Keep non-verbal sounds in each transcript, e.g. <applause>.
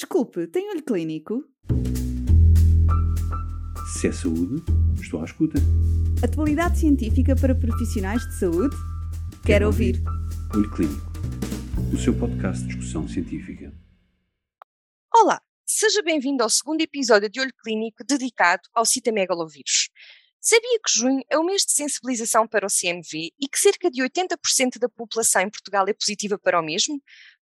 Desculpe, tem olho clínico? Se é saúde, estou à escuta. Atualidade científica para profissionais de saúde? Quero, Quero ouvir. ouvir. Olho Clínico, o seu podcast de discussão científica. Olá, seja bem-vindo ao segundo episódio de Olho Clínico dedicado ao citamegalovírus. Sabia que junho é o mês de sensibilização para o CMV e que cerca de 80% da população em Portugal é positiva para o mesmo?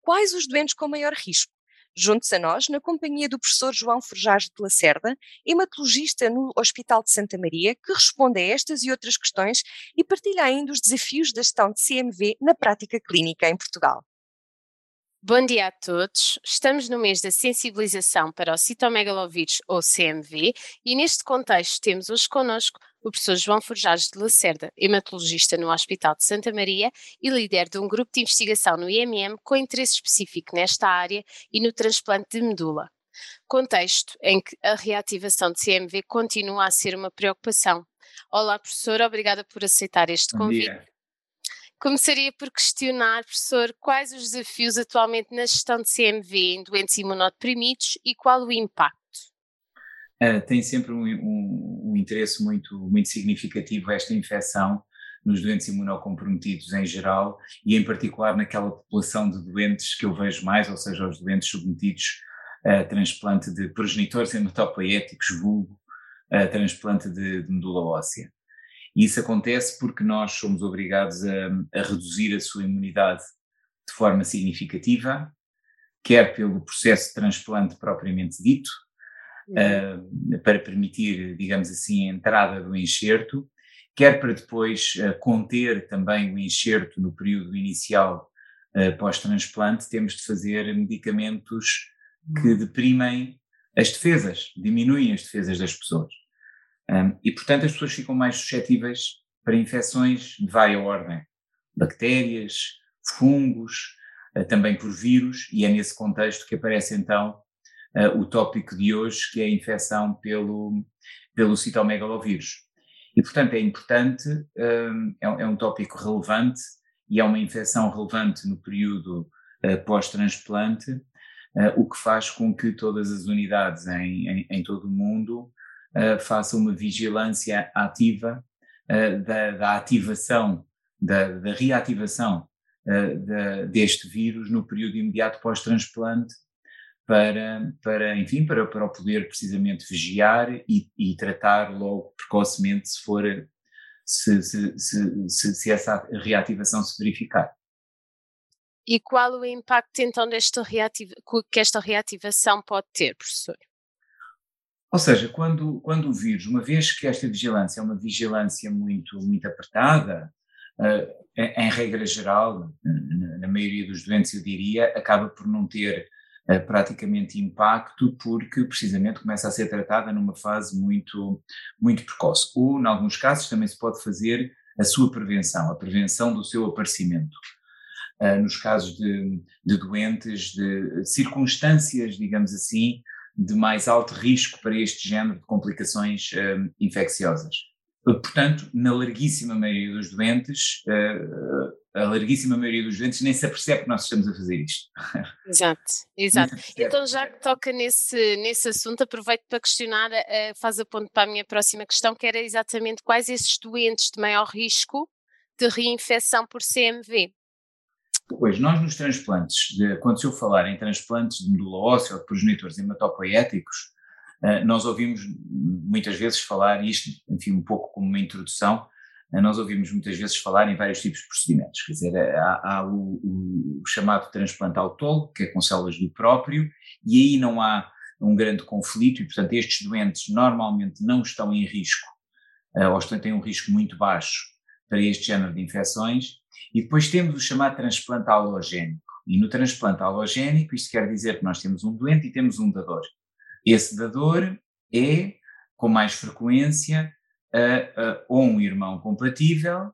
Quais os doentes com maior risco? Junte-se a nós na companhia do professor João Forjage de Lacerda, hematologista no Hospital de Santa Maria, que responde a estas e outras questões e partilha ainda os desafios da gestão de CMV na prática clínica em Portugal. Bom dia a todos. Estamos no mês da sensibilização para o citomegalovírus ou CMV e neste contexto temos hoje connosco o professor João Forjage de Lacerda, hematologista no Hospital de Santa Maria e líder de um grupo de investigação no IMM com interesse específico nesta área e no transplante de medula. Contexto em que a reativação de CMV continua a ser uma preocupação. Olá, professor, obrigada por aceitar este convite. Começaria por questionar, professor, quais os desafios atualmente na gestão de CMV em doentes imunodeprimidos e qual o impacto? Uh, tem sempre um, um, um, interesse muito, muito significativo esta infecção nos doentes imunocomprometidos em geral e em particular naquela população de doentes que eu vejo mais, ou seja, os doentes submetidos a transplante de progenitores hematopoéticos, vulgo, a transplante de, de medula óssea. E isso acontece porque nós somos obrigados a, a reduzir a sua imunidade de forma significativa, quer pelo processo de transplante propriamente dito, uhum. uh, para permitir, digamos assim, a entrada do enxerto, quer para depois uh, conter também o enxerto no período inicial uh, pós-transplante, temos de fazer medicamentos que uhum. deprimem as defesas, diminuem as defesas das pessoas. E, portanto, as pessoas ficam mais suscetíveis para infecções de várias ordem, bactérias, fungos, também por vírus, e é nesse contexto que aparece então uh, o tópico de hoje, que é a infecção pelo, pelo citomegalovírus. E, portanto, é importante, um, é, é, um tópico relevante e é uma infecção relevante no período uh, pós-transplante, o que faz com que todas as unidades em, em, em todo o mundo uh, faça uma vigilância ativa uh, da, da, ativação, da, da reativação uh, deste vírus no período imediato pós-transplante, para, para, enfim, para, para o poder precisamente vigiar e, e tratar logo precocemente se for, se, se, se, se, essa reativação se verificar. E qual o impacto então desta reativa, que esta reativação pode ter, professor? Ou seja, quando, quando o vírus, uma vez que esta vigilância é uma vigilância muito, muito apertada, uh, em regra geral, na, na, maioria dos doentes eu diria, acaba por não ter uh, praticamente impacto porque precisamente começa a ser tratada numa fase muito, muito precoce. Ou, em alguns casos, também se pode fazer a sua prevenção, a prevenção do seu aparecimento. Uh, nos casos de, de doentes, de circunstâncias, digamos assim, de mais alto risco para este género de complicações uh, infecciosas. Portanto, na larguíssima maioria dos doentes, uh, a larguíssima maioria dos doentes nem se apercebe que nós estamos a fazer isto. Exato, exato. Então, já que toca nesse, nesse assunto, aproveito para questionar, uh, faz a ponto para a minha próxima questão, que era exatamente quais esses doentes de maior risco de reinfecção por CMV. Pois, nós nos transplantes, de, quando se eu falar em transplantes de medula óssea ou de progenitores hematopoéticos, nós ouvimos muitas vezes falar, isto, enfim, um pouco como uma introdução, uh, nós ouvimos muitas vezes falar em vários tipos de procedimentos, quer dizer, há, há o, o, chamado transplante autólogo, que é com células do próprio, e aí não há um grande conflito, e portanto estes doentes normalmente não estão em risco, ou têm um risco muito baixo para este género de infecções, e depois temos o chamado transplante alogénico. E no transplante alogénico, isto quer dizer que nós temos um doente e temos um dador. Esse dador é, com mais frequência, uh, uh, ou um irmão compatível,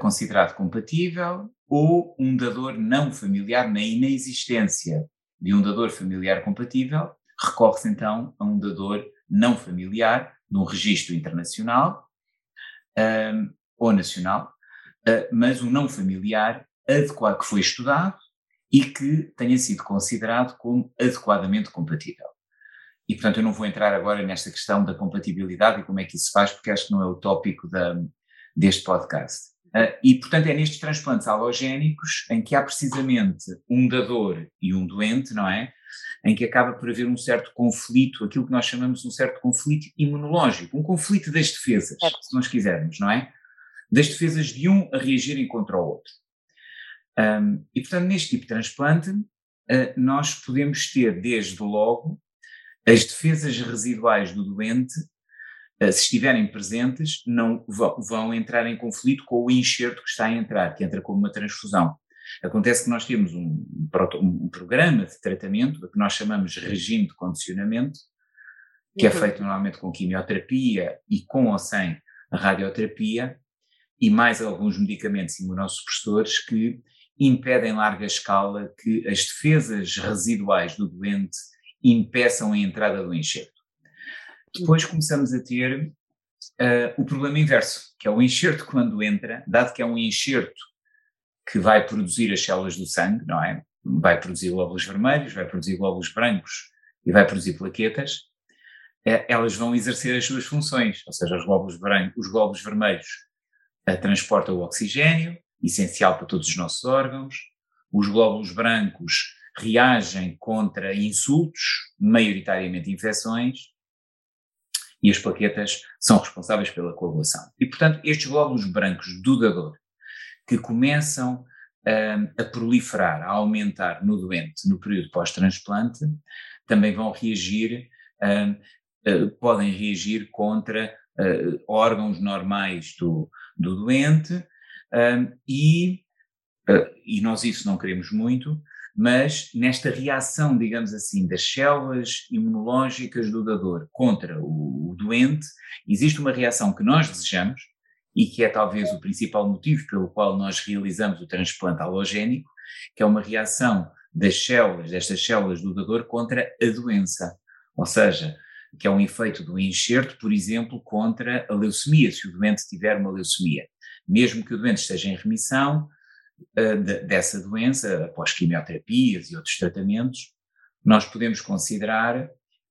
considerado compatível, ou um dador não familiar, na inexistência de um dador familiar compatível, recorre-se então a um dador não familiar, num registro internacional ou nacional, uh, mas um não familiar adequado, que foi estudado e que tenha sido considerado como adequadamente compatível. E, portanto, eu não vou entrar agora nesta questão da compatibilidade e como é que isso se faz, porque acho que não é o tópico da, deste podcast. Uh, e, portanto, é nestes transplantes halogénicos em que há precisamente um dador e um doente, não é? Em que acaba por haver um certo conflito, aquilo que nós chamamos de um certo conflito imunológico, um conflito das defesas, se nós quisermos, não é? Das defesas de um a reagirem contra o outro. Um, e, portanto, neste tipo de transplante, uh, nós podemos ter, desde logo, as defesas residuais do doente, uh, se estiverem presentes, não vão, entrar em conflito com o enxerto que está a entrar, que entra como uma transfusão. Acontece que nós temos um, um, programa de tratamento, que nós chamamos regime de condicionamento, que é uhum. é feito normalmente com quimioterapia e com ou sem radioterapia, e mais alguns medicamentos imunossupressores que impede em larga escala que as defesas residuais do doente impeçam a entrada do enxerto. Depois começamos a ter uh, o problema inverso, que é o enxerto quando entra, dado que é um enxerto que vai produzir as células do sangue, não é? Vai produzir glóbulos vermelhos, vai produzir glóbulos brancos e vai produzir plaquetas, uh, elas vão exercer as suas funções, ou seja, os glóbulos, brancos, os glóbulos vermelhos uh, transportam o oxigênio, essencial para todos os nossos órgãos. Os glóbulos brancos reagem contra insultos, maioritariamente infecções, e as plaquetas são responsáveis pela coagulação. E, portanto, estes glóbulos brancos do dador, que começam um, a proliferar, a aumentar no doente no período pós-transplante, também vão reagir, um, uh, podem reagir contra uh, órgãos normais do, do doente, um, e, uh, e nós isso não queremos muito, mas nesta reação, digamos assim, das células imunológicas do dador contra o, o doente, existe uma reação que nós desejamos e que é talvez o principal motivo pelo qual nós realizamos o transplante halogénico, que é uma reação das células, destas células do dador contra a doença. Ou seja, que é um efeito do enxerto, por exemplo, contra a leucemia, se o doente tiver uma leucemia mesmo que o doente esteja em remissão dessa doença, após quimioterapias e outros tratamentos, nós podemos considerar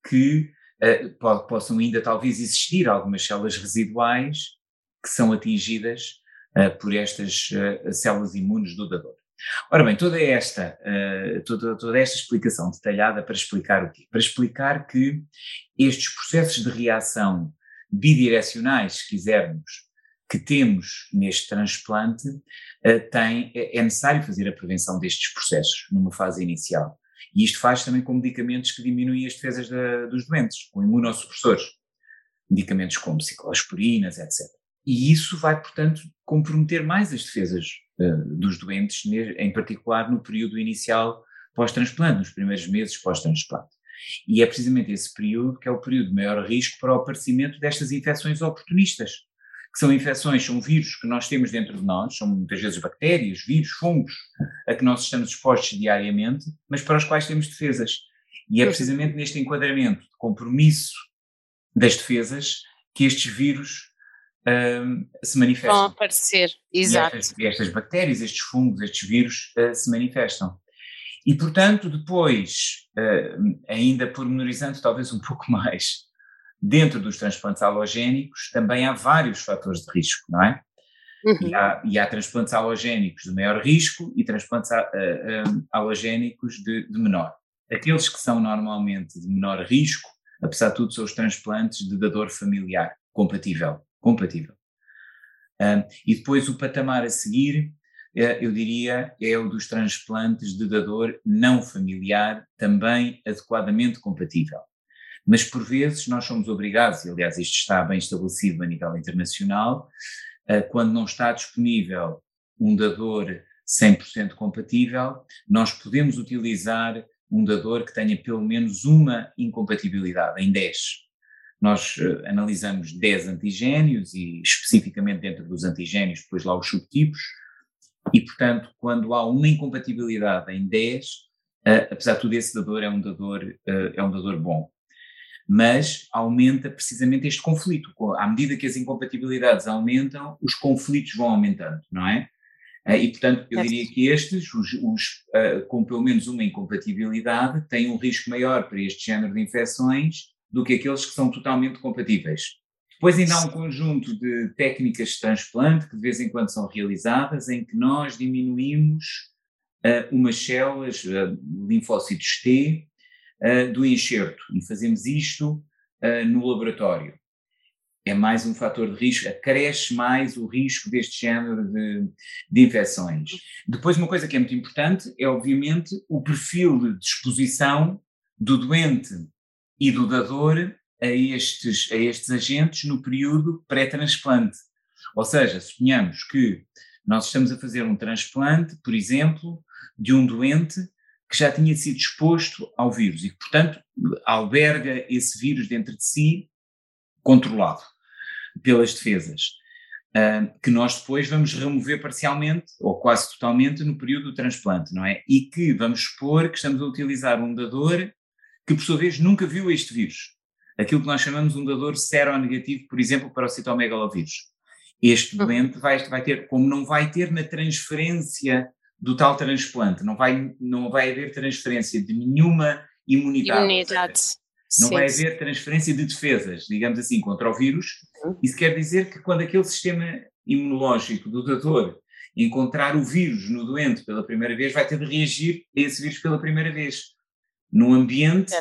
que uh, possam ainda talvez existir algumas células residuais que são atingidas uh, por estas células imunes do dador. Ora bem, toda esta, toda, toda esta explicação detalhada para explicar o quê? Para explicar que estes processos de reação bidirecionais, se quisermos, que temos neste transplante, uh, tem, é, é necessário fazer a prevenção destes processos numa fase inicial. E isto faz também com medicamentos que diminuem as defesas da, dos doentes, com imunossupressores, medicamentos como ciclosporinas, etc. E isso vai, portanto, comprometer mais as defesas uh, dos doentes, em particular no período inicial pós-transplante, nos primeiros meses pós-transplante. E é precisamente esse período que é o período de maior risco para o aparecimento destas infecções oportunistas, que são infecções, são vírus que nós temos dentro de nós, são muitas vezes bactérias, vírus, fungos, a que nós estamos expostos diariamente, mas para os quais temos defesas. E é precisamente neste enquadramento de compromisso das defesas que estes vírus um, se manifestam. Vão aparecer, exato. E estas, estas, bactérias, estes fungos, estes vírus uh, se manifestam. E, portanto, depois, uh, ainda pormenorizando talvez um pouco <laughs> mais dentro dos transplantes halogénicos também há vários fatores de risco, não é? Uhum. E, há, e, há, transplantes halogénicos de maior risco e transplantes uh, uh, halogénicos de, de, menor. Aqueles que são normalmente de menor risco, apesar de tudo, são os transplantes de dador familiar, compatível. compatível. Uh, e depois o patamar a seguir, eu diria, é o dos transplantes de dador não familiar, também adequadamente compatível. Mas por vezes nós somos obrigados, e aliás isto está bem estabelecido a nível internacional, quando não está disponível um dador 100% compatível, nós podemos utilizar um dador que tenha pelo menos uma incompatibilidade, em 10. Nós uh, analisamos 10 antigénios e especificamente dentro dos antigénios, depois lá os subtipos, e portanto, quando há uma incompatibilidade em 10, uh, apesar de tudo esse dador é um dador, é um dador bom mas aumenta precisamente este conflito. À medida que as incompatibilidades aumentam, os conflitos vão aumentando, não é? Uh, e, portanto, eu diria que estes, os, os uh, com pelo menos uma incompatibilidade, têm um risco maior para este género de infecções do que aqueles que são totalmente compatíveis. Depois ainda há um conjunto de técnicas de transplante que de vez em quando são realizadas em que nós diminuímos uh, umas células, uh, linfócitos T, uh, do enxerto e fazemos isto no laboratório. É mais um fator de risco, acresce mais o risco deste género de, de infecções. Depois, uma coisa que é muito importante é, obviamente, o perfil de exposição do doente e do dador a estes, a estes agentes no período pré-transplante. Ou seja, suponhamos que nós estamos a fazer um transplante, por exemplo, de um doente que já tinha sido exposto ao vírus e que, portanto, alberga esse vírus dentro de si, controlado pelas defesas, uh, que nós depois vamos remover parcialmente ou quase totalmente no período do transplante, não é? E que vamos supor que estamos a utilizar um dador que, por sua vez, nunca viu este vírus aquilo que nós chamamos um dador seronegativo, por exemplo, para o citomegalovírus. Este uhum. doente vai, vai ter, como não vai ter na transferência do tal transplante, não vai, não vai haver transferência de nenhuma imunidade. Imunidade. Não sim, vai haver transferência de defesas, digamos assim, contra o vírus. Uhum. Isso quer dizer que quando aquele sistema imunológico do dador encontrar o vírus no doente pela primeira vez, vai ter de reagir a esse vírus pela primeira vez. Num ambiente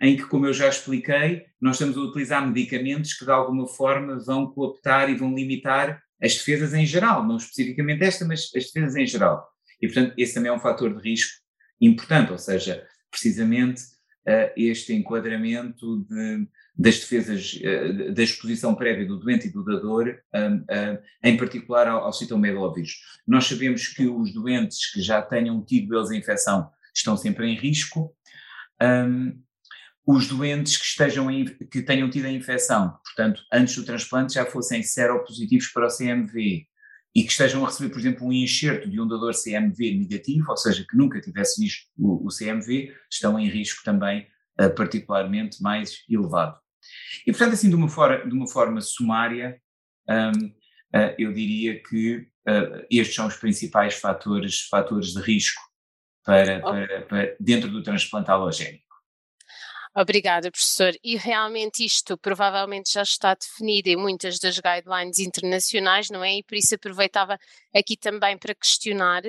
em que, como eu já expliquei, nós estamos a utilizar medicamentos que de alguma forma vão cooptar e vão limitar as defesas em geral, não especificamente esta, mas as defesas em geral. E, portanto, esse também é um fator de risco importante, ou seja, precisamente uh, este enquadramento de, das defesas, uh, da exposição prévia do doente e do dador, uh, em particular ao, ao citomegalovírus. Nós sabemos que os doentes que já tenham tido eles a infecção estão sempre em risco, um, os doentes que, estejam em, que tenham tido a infecção, portanto, antes do transplante já fossem seropositivos para o CMV e que estejam a receber, por exemplo, um enxerto de um dador CMV negativo, ou seja, que nunca tivesse visto o, o CMV, estão em risco também uh, particularmente mais elevado. E, portanto, assim, de uma, for de uma forma sumária, um, uh, eh, eu diria que uh, estes são os principais fatores, fatores de risco para, para, para dentro do transplante halogénico. Obrigada, professor. E realmente isto provavelmente já está definido em muitas das guidelines internacionais, não é? E por isso aproveitava aqui também para questionar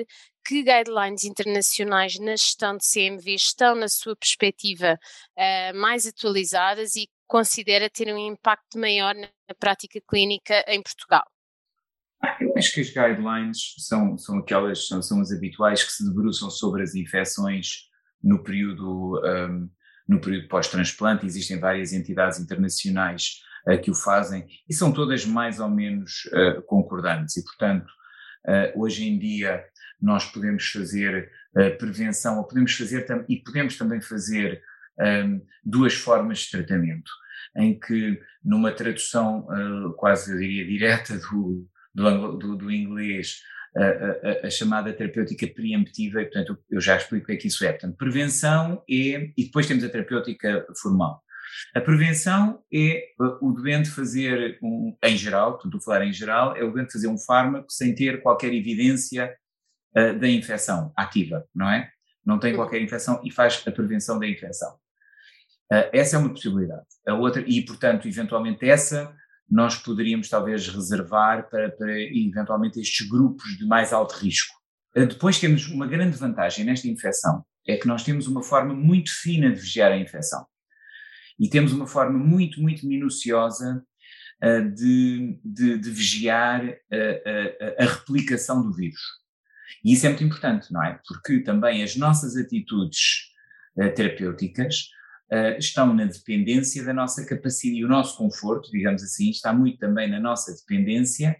que guidelines internacionais na gestão de CMV estão, na sua perspectiva, uh, mais atualizadas e considera ter um impacto maior na prática clínica em Portugal? Eu acho que as guidelines são, são aquelas, são, são as habituais que se debruçam sobre as infecções no período um, no período pós-transplante, existem várias entidades internacionais uh, que o fazem e são todas mais ou menos uh, concordantes. E, portanto, uh, hoje em dia nós podemos fazer prevenção ou podemos fazer e podemos também fazer um, duas formas de tratamento, em que numa tradução quase eu diria direta do, do, do, do inglês a, a, a, chamada terapêutica preemptiva, e portanto eu já explico o que é que isso é. Portanto, prevenção é, e depois temos a terapêutica formal. A prevenção é o doente fazer, um, em geral, portanto, falar em geral, é o doente fazer um fármaco sem ter qualquer evidência uh, da infecção ativa, não é? Não tem qualquer infecção e faz a prevenção da infecção. Uh, essa é uma possibilidade. A outra, e portanto, eventualmente essa nós poderíamos talvez reservar para, para eventualmente estes grupos de mais alto risco. Eh, depois temos uma grande vantagem nesta infecção, é que nós temos uma forma muito fina de vigiar a infecção. E temos uma forma muito, muito minuciosa uh, de, de, de, vigiar uh, a replicação do vírus. E isso é muito importante, não é? Porque também as nossas atitudes terapêuticas uh, estão na dependência da nossa capacidade e o nosso conforto, digamos assim, está muito também na nossa dependência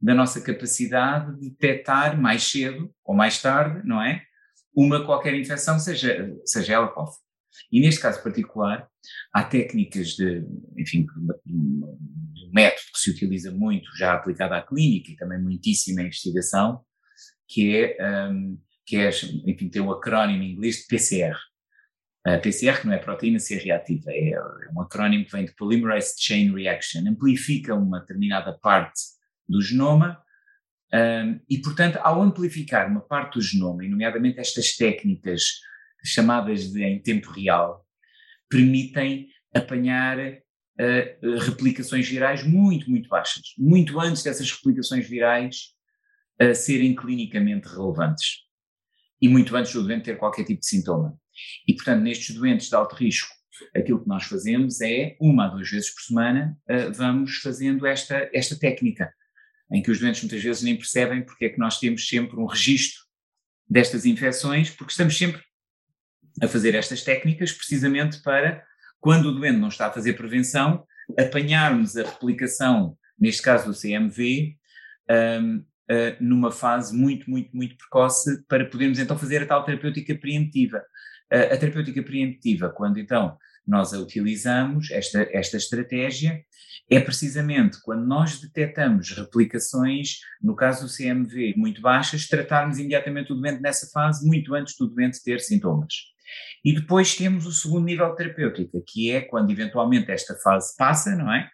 da nossa capacidade de detectar mais cedo ou mais tarde, não é? Uma qualquer infecção, seja, seja ela qual for. E neste caso particular, há técnicas de, enfim, um método que se utiliza muito, já aplicado à clínica e também muitíssimo em investigação, que é, um, que é, enfim, tem o acrónimo em inglês de PCR, a PCR, que não é proteína C reativa, é, é um acrónimo que vem de Polymerase Chain Reaction, amplifica uma determinada parte do genoma Um, e, portanto, ao amplificar uma parte do genoma, e nomeadamente estas técnicas chamadas de em tempo real, permitem apanhar uh, replicações virais muito, muito baixas, muito antes dessas replicações virais uh, serem clinicamente relevantes. E muito antes do doente ter qualquer tipo de sintoma. E, portanto, nestes doentes de alto risco, aquilo que nós fazemos é, uma a duas vezes por semana, uh, vamos fazendo esta, esta técnica, em que os doentes muitas vezes nem percebem porque é que nós temos sempre um registro destas infecções, porque estamos sempre a fazer estas técnicas precisamente para, quando o doente não está a fazer prevenção, apanharmos a replicação, neste caso do CMV, um, uh, numa fase muito, muito, muito precoce, para podermos então fazer a tal terapêutica preemptiva. A terapêutica preemptiva, quando então nós a utilizamos, esta, esta estratégia, é precisamente quando nós detectamos replicações, no caso do CMV, muito baixas, tratarmos imediatamente o doente nessa fase, muito antes do doente ter sintomas. E depois temos o segundo nível terapêutico, que é quando eventualmente esta fase passa, não é?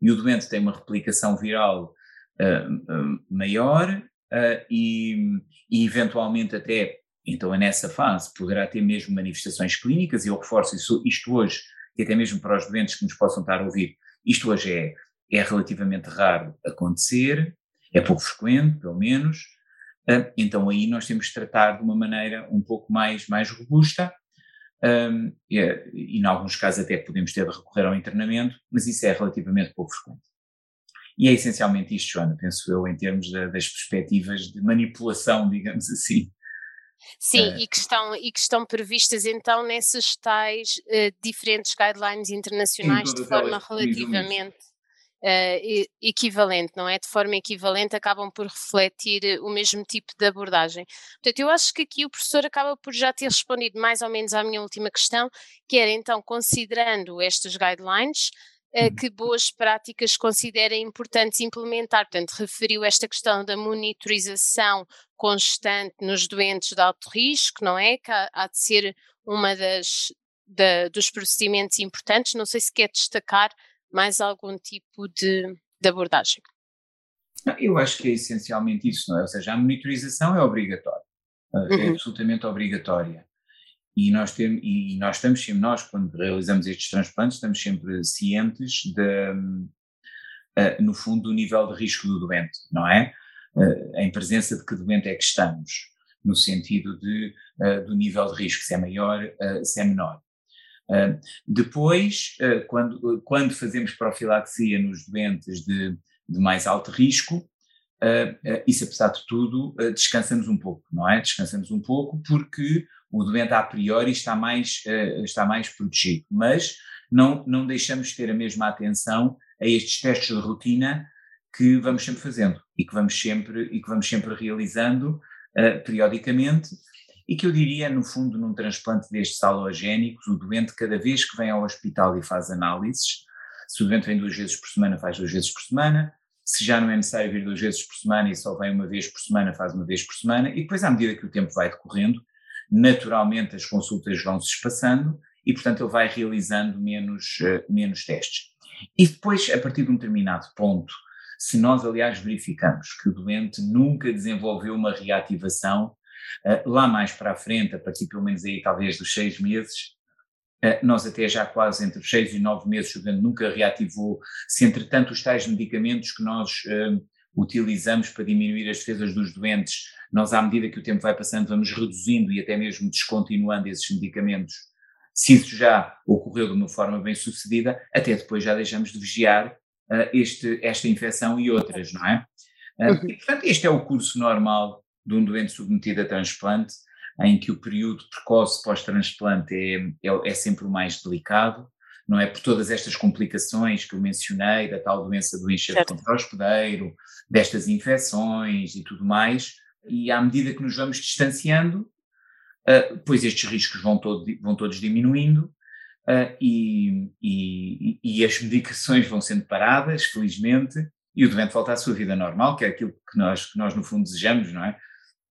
E o doente tem uma replicação viral uh, uh, maior uh, e, e, eventualmente até, então é nessa fase, poderá ter mesmo manifestações clínicas, e eu reforço isso, isto hoje, e até mesmo para os doentes que nos possam estar a ouvir, isto hoje é, é relativamente raro acontecer, é pouco frequente, pelo menos, ah, então aí nós temos de tratar de uma maneira um pouco mais, mais robusta um, e, e, em alguns casos até podemos ter de recorrer ao internamento, mas isso é relativamente pouco frequente. E é essencialmente isto, Joana, penso eu, em termos das perspectivas de manipulação, <laughs> digamos assim. Sim, uh, e, que estão, e que estão previstas então nessas tais uh, diferentes guidelines internacionais de forma relativamente uh, equivalente, não é? De forma equivalente, acabam por refletir o mesmo tipo de abordagem. Portanto, eu acho que aqui o professor acaba por já ter respondido mais ou menos à minha última questão, que era então, considerando estas guidelines, que boas práticas considera importantes implementar. Portanto, referiu esta questão da monitorização constante nos doentes de alto risco, não é? Que há, há de ser uma das, da, dos procedimentos importantes. Não sei se quer destacar mais algum tipo de, de abordagem? Eu acho que é essencialmente isso, não é? Ou seja, a monitorização é obrigatória, é uhum. absolutamente obrigatória. E nós, temos, e nós estamos sempre, nós quando realizamos estes transplantes, estamos sempre cientes de, uh, no fundo, do nível de risco do doente, não é? Uh, em presença de que doente é que estamos, no sentido de, uh, do nível de risco, se é maior, se é menor. Uh, depois, uh, quando, quando fazemos profilaxia nos doentes de, de mais alto risco, uh, isso apesar de tudo descansamos um pouco, não é? Descansamos um pouco porque o doente a priori está mais, está mais protegido, mas não, não deixamos de ter a mesma atenção a estes testes de rotina que vamos sempre fazendo e que vamos sempre, e que vamos sempre realizando periodicamente e que eu diria, no fundo, num transplante destes halogénicos, o doente, cada vez que vem ao hospital e faz análises, se o doente vem duas vezes por semana, faz duas vezes por semana, se já não é necessário vir duas vezes por semana e só vem uma vez por semana, faz uma vez por semana, e depois, à medida que o tempo vai decorrendo, naturalmente as consultas vão se espaçando e, portanto, ele vai realizando menos, uh, menos testes. E depois, a partir de um determinado ponto, se nós, aliás, verificamos que o doente nunca desenvolveu uma reativação Uh, lá mais para a frente, a partir pelo menos aí talvez dos seis meses, uh, nós até já quase entre seis e nove meses o doente nunca reativou, se entretanto os tais medicamentos que nós utilizamos para diminuir as defesas dos doentes, nós à medida que o tempo vai passando vamos reduzindo e até mesmo descontinuando esses medicamentos, se isso já ocorreu de uma forma bem sucedida, até depois já deixamos de vigiar este, esta infecção e outras, não é? Uhum. E, portanto, este é o curso normal de um doente submetido a transplante, em que o período precoce pós-transplante é, é, é, sempre o mais delicado, não é? Por todas estas complicações que eu mencionei, da tal doença do enxerto contra-hospedeiro, destas infecções e tudo mais, e à medida que nos vamos distanciando, uh, pois estes riscos vão, todo, vão todos diminuindo, uh, e, e, e as medicações vão sendo paradas, felizmente, e o doente volta à sua vida normal, que é aquilo que nós, que nós no fundo desejamos, não é?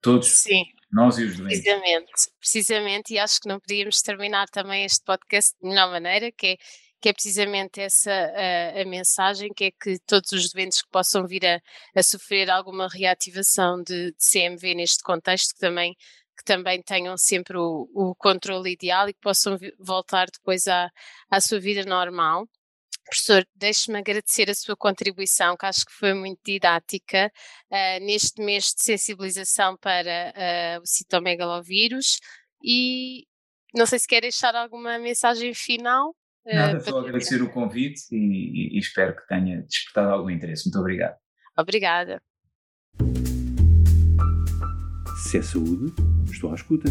Todos, Sim, nós e os doentes. Precisamente, precisamente, e acho que não podíamos terminar também este podcast de melhor maneira, que é, que é precisamente essa a, a, mensagem, que é que todos os doentes que possam vir a, a sofrer alguma reativação de, de, CMV neste contexto, que também, que também tenham sempre o, o controle ideal e que possam voltar depois à, à sua vida normal. Professor, deixe-me agradecer a sua contribuição, que acho que foi muito didática, uh, neste mês de sensibilização para uh, o citomegalovírus e não sei se quer deixar alguma mensagem final. Uh, Nada, só agradecer o convite e, e, espero que tenha despertado algum interesse. Muito obrigado. Obrigada. Se é saúde, estou à escuta.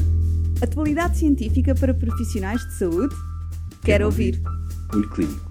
Atualidade científica para profissionais de saúde? Quero, Quero ouvir. ouvir. Olho Clínico,